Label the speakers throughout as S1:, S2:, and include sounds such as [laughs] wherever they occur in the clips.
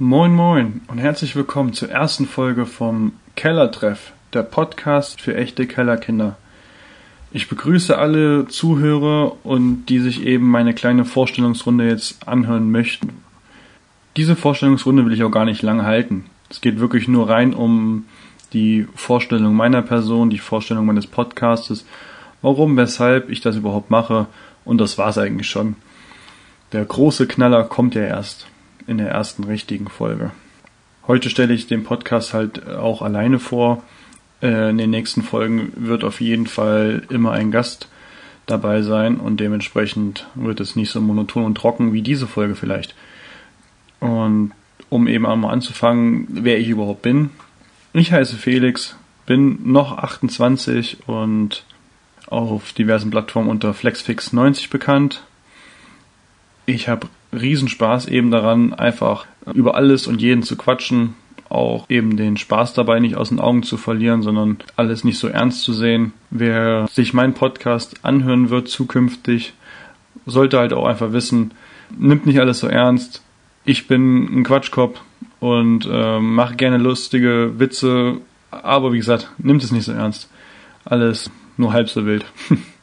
S1: Moin Moin und herzlich willkommen zur ersten Folge vom Kellertreff, der Podcast für echte Kellerkinder. Ich begrüße alle Zuhörer und die sich eben meine kleine Vorstellungsrunde jetzt anhören möchten. Diese Vorstellungsrunde will ich auch gar nicht lange halten. Es geht wirklich nur rein um die Vorstellung meiner Person, die Vorstellung meines Podcastes, warum, weshalb ich das überhaupt mache und das war's eigentlich schon. Der große Knaller kommt ja erst in der ersten richtigen Folge. Heute stelle ich den Podcast halt auch alleine vor. Äh, in den nächsten Folgen wird auf jeden Fall immer ein Gast dabei sein und dementsprechend wird es nicht so monoton und trocken wie diese Folge vielleicht. Und um eben einmal anzufangen, wer ich überhaupt bin. Ich heiße Felix, bin noch 28 und auf diversen Plattformen unter FlexFix90 bekannt. Ich habe Riesenspaß eben daran, einfach über alles und jeden zu quatschen, auch eben den Spaß dabei nicht aus den Augen zu verlieren, sondern alles nicht so ernst zu sehen. Wer sich meinen Podcast anhören wird zukünftig, sollte halt auch einfach wissen, nimmt nicht alles so ernst. Ich bin ein Quatschkopf und äh, mache gerne lustige Witze, aber wie gesagt, nimmt es nicht so ernst. Alles nur halb so wild. [laughs]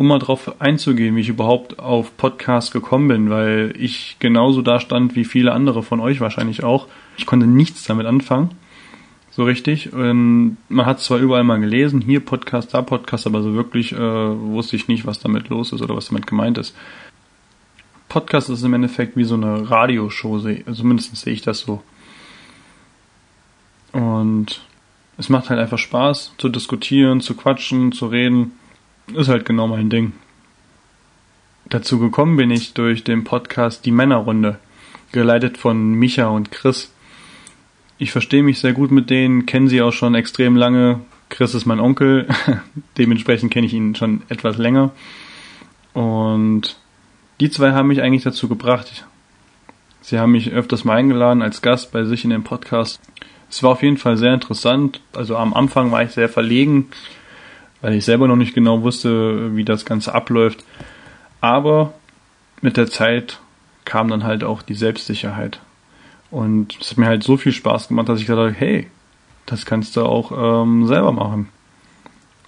S1: um mal drauf einzugehen, wie ich überhaupt auf Podcast gekommen bin, weil ich genauso da stand wie viele andere von euch wahrscheinlich auch. Ich konnte nichts damit anfangen. So richtig. Und man hat zwar überall mal gelesen, hier Podcast, da Podcast, aber so wirklich äh, wusste ich nicht, was damit los ist oder was damit gemeint ist. Podcast ist im Endeffekt wie so eine Radioshow, zumindest sehe ich das so. Und es macht halt einfach Spaß zu diskutieren, zu quatschen, zu reden ist halt genau mein Ding. Dazu gekommen bin ich durch den Podcast Die Männerrunde, geleitet von Micha und Chris. Ich verstehe mich sehr gut mit denen, kenne sie auch schon extrem lange. Chris ist mein Onkel, [laughs] dementsprechend kenne ich ihn schon etwas länger. Und die zwei haben mich eigentlich dazu gebracht. Sie haben mich öfters mal eingeladen als Gast bei sich in den Podcast. Es war auf jeden Fall sehr interessant. Also am Anfang war ich sehr verlegen, weil ich selber noch nicht genau wusste, wie das Ganze abläuft. Aber mit der Zeit kam dann halt auch die Selbstsicherheit. Und es hat mir halt so viel Spaß gemacht, dass ich gesagt habe, hey, das kannst du auch ähm, selber machen.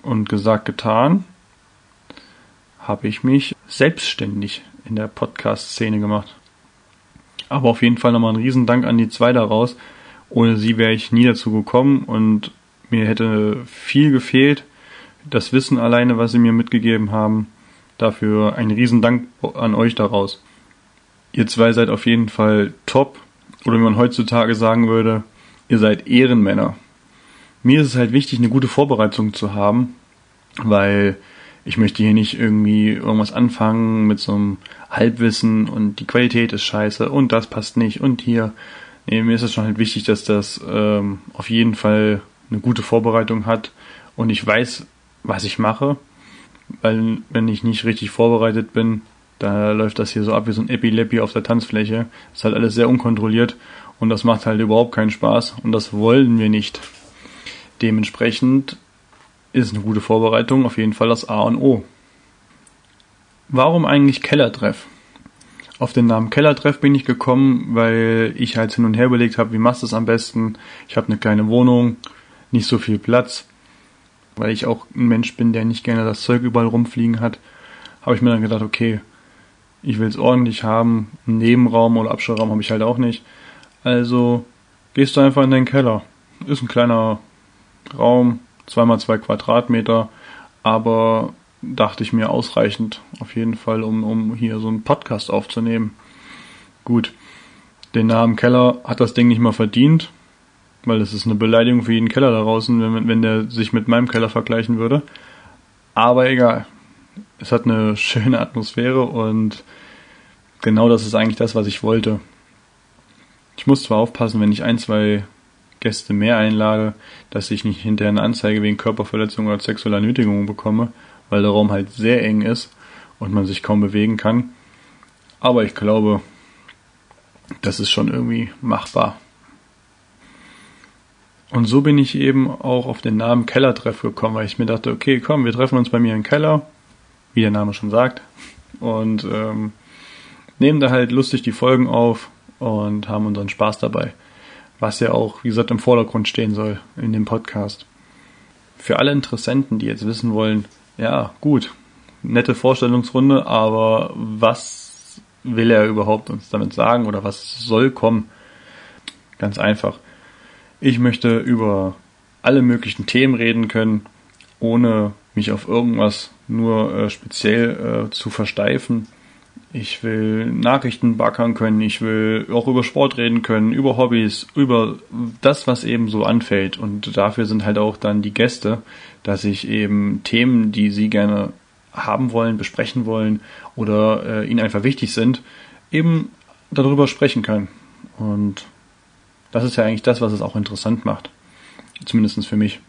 S1: Und gesagt, getan, habe ich mich selbstständig in der Podcast-Szene gemacht. Aber auf jeden Fall nochmal ein Riesendank an die zwei daraus. Ohne sie wäre ich nie dazu gekommen und mir hätte viel gefehlt das Wissen alleine, was sie mir mitgegeben haben. Dafür ein Riesendank an euch daraus. Ihr zwei seid auf jeden Fall top. Oder wie man heutzutage sagen würde, ihr seid Ehrenmänner. Mir ist es halt wichtig, eine gute Vorbereitung zu haben, weil ich möchte hier nicht irgendwie irgendwas anfangen mit so einem Halbwissen und die Qualität ist scheiße und das passt nicht und hier. Nee, mir ist es schon halt wichtig, dass das ähm, auf jeden Fall eine gute Vorbereitung hat und ich weiß, was ich mache, weil wenn ich nicht richtig vorbereitet bin, da läuft das hier so ab wie so ein Epileppi auf der Tanzfläche. ist halt alles sehr unkontrolliert und das macht halt überhaupt keinen Spaß und das wollen wir nicht. Dementsprechend ist eine gute Vorbereitung auf jeden Fall das A und O. Warum eigentlich Kellertreff? Auf den Namen Kellertreff bin ich gekommen, weil ich halt hin und her überlegt habe, wie machst du es am besten? Ich habe eine kleine Wohnung, nicht so viel Platz weil ich auch ein Mensch bin, der nicht gerne das Zeug überall rumfliegen hat, habe ich mir dann gedacht, okay, ich will es ordentlich haben, einen Nebenraum oder Abstellraum habe ich halt auch nicht. Also gehst du einfach in deinen Keller. Ist ein kleiner Raum, zweimal zwei Quadratmeter, aber dachte ich mir ausreichend auf jeden Fall, um, um hier so einen Podcast aufzunehmen. Gut, den Namen Keller hat das Ding nicht mal verdient, weil das ist eine Beleidigung für jeden Keller da draußen, wenn, wenn der sich mit meinem Keller vergleichen würde. Aber egal. Es hat eine [laughs] schöne Atmosphäre und genau das ist eigentlich das, was ich wollte. Ich muss zwar aufpassen, wenn ich ein, zwei Gäste mehr einlade, dass ich nicht hinterher eine Anzeige wegen Körperverletzung oder sexueller Nötigung bekomme, weil der Raum halt sehr eng ist und man sich kaum bewegen kann. Aber ich glaube, das ist schon irgendwie machbar. Und so bin ich eben auch auf den Namen Kellertreff gekommen, weil ich mir dachte, okay, komm, wir treffen uns bei mir im Keller, wie der Name schon sagt, und ähm, nehmen da halt lustig die Folgen auf und haben unseren Spaß dabei. Was ja auch, wie gesagt, im Vordergrund stehen soll in dem Podcast. Für alle Interessenten, die jetzt wissen wollen, ja, gut, nette Vorstellungsrunde, aber was will er überhaupt uns damit sagen oder was soll kommen? Ganz einfach. Ich möchte über alle möglichen Themen reden können, ohne mich auf irgendwas nur äh, speziell äh, zu versteifen. Ich will Nachrichten backern können, ich will auch über Sport reden können, über Hobbys, über das, was eben so anfällt. Und dafür sind halt auch dann die Gäste, dass ich eben Themen, die sie gerne haben wollen, besprechen wollen oder äh, ihnen einfach wichtig sind, eben darüber sprechen kann. Und das ist ja eigentlich das, was es auch interessant macht. Zumindest für mich.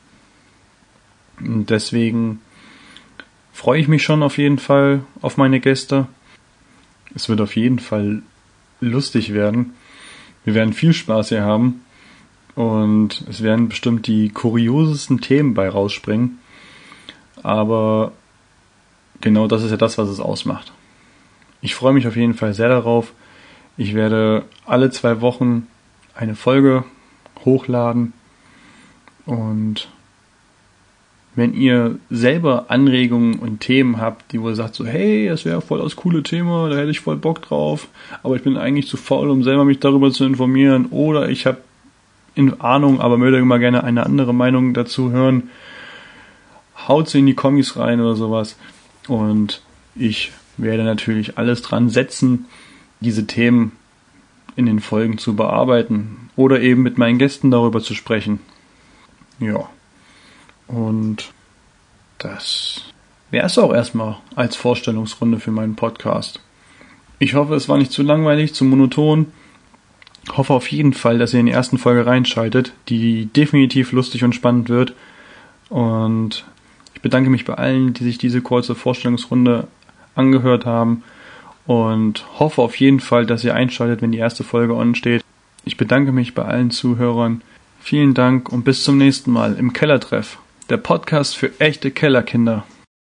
S1: Und deswegen freue ich mich schon auf jeden Fall auf meine Gäste. Es wird auf jeden Fall lustig werden. Wir werden viel Spaß hier haben. Und es werden bestimmt die kuriosesten Themen bei rausspringen. Aber genau das ist ja das, was es ausmacht. Ich freue mich auf jeden Fall sehr darauf. Ich werde alle zwei Wochen eine Folge hochladen und wenn ihr selber Anregungen und Themen habt, die wohl sagt so, hey, das wäre voll das coole Thema, da hätte ich voll Bock drauf, aber ich bin eigentlich zu faul, um selber mich darüber zu informieren, oder ich habe in Ahnung, aber würde immer gerne eine andere Meinung dazu hören, haut sie in die Kommis rein oder sowas. Und ich werde natürlich alles dran setzen, diese Themen in den Folgen zu bearbeiten oder eben mit meinen Gästen darüber zu sprechen. Ja. Und das wäre es auch erstmal als Vorstellungsrunde für meinen Podcast. Ich hoffe, es war nicht zu langweilig, zu monoton. Hoffe auf jeden Fall, dass ihr in die ersten Folge reinschaltet, die definitiv lustig und spannend wird. Und ich bedanke mich bei allen, die sich diese kurze Vorstellungsrunde angehört haben und hoffe auf jeden Fall, dass ihr einschaltet, wenn die erste Folge on steht. Ich bedanke mich bei allen Zuhörern. Vielen Dank und bis zum nächsten Mal im Kellertreff, der Podcast für echte Kellerkinder.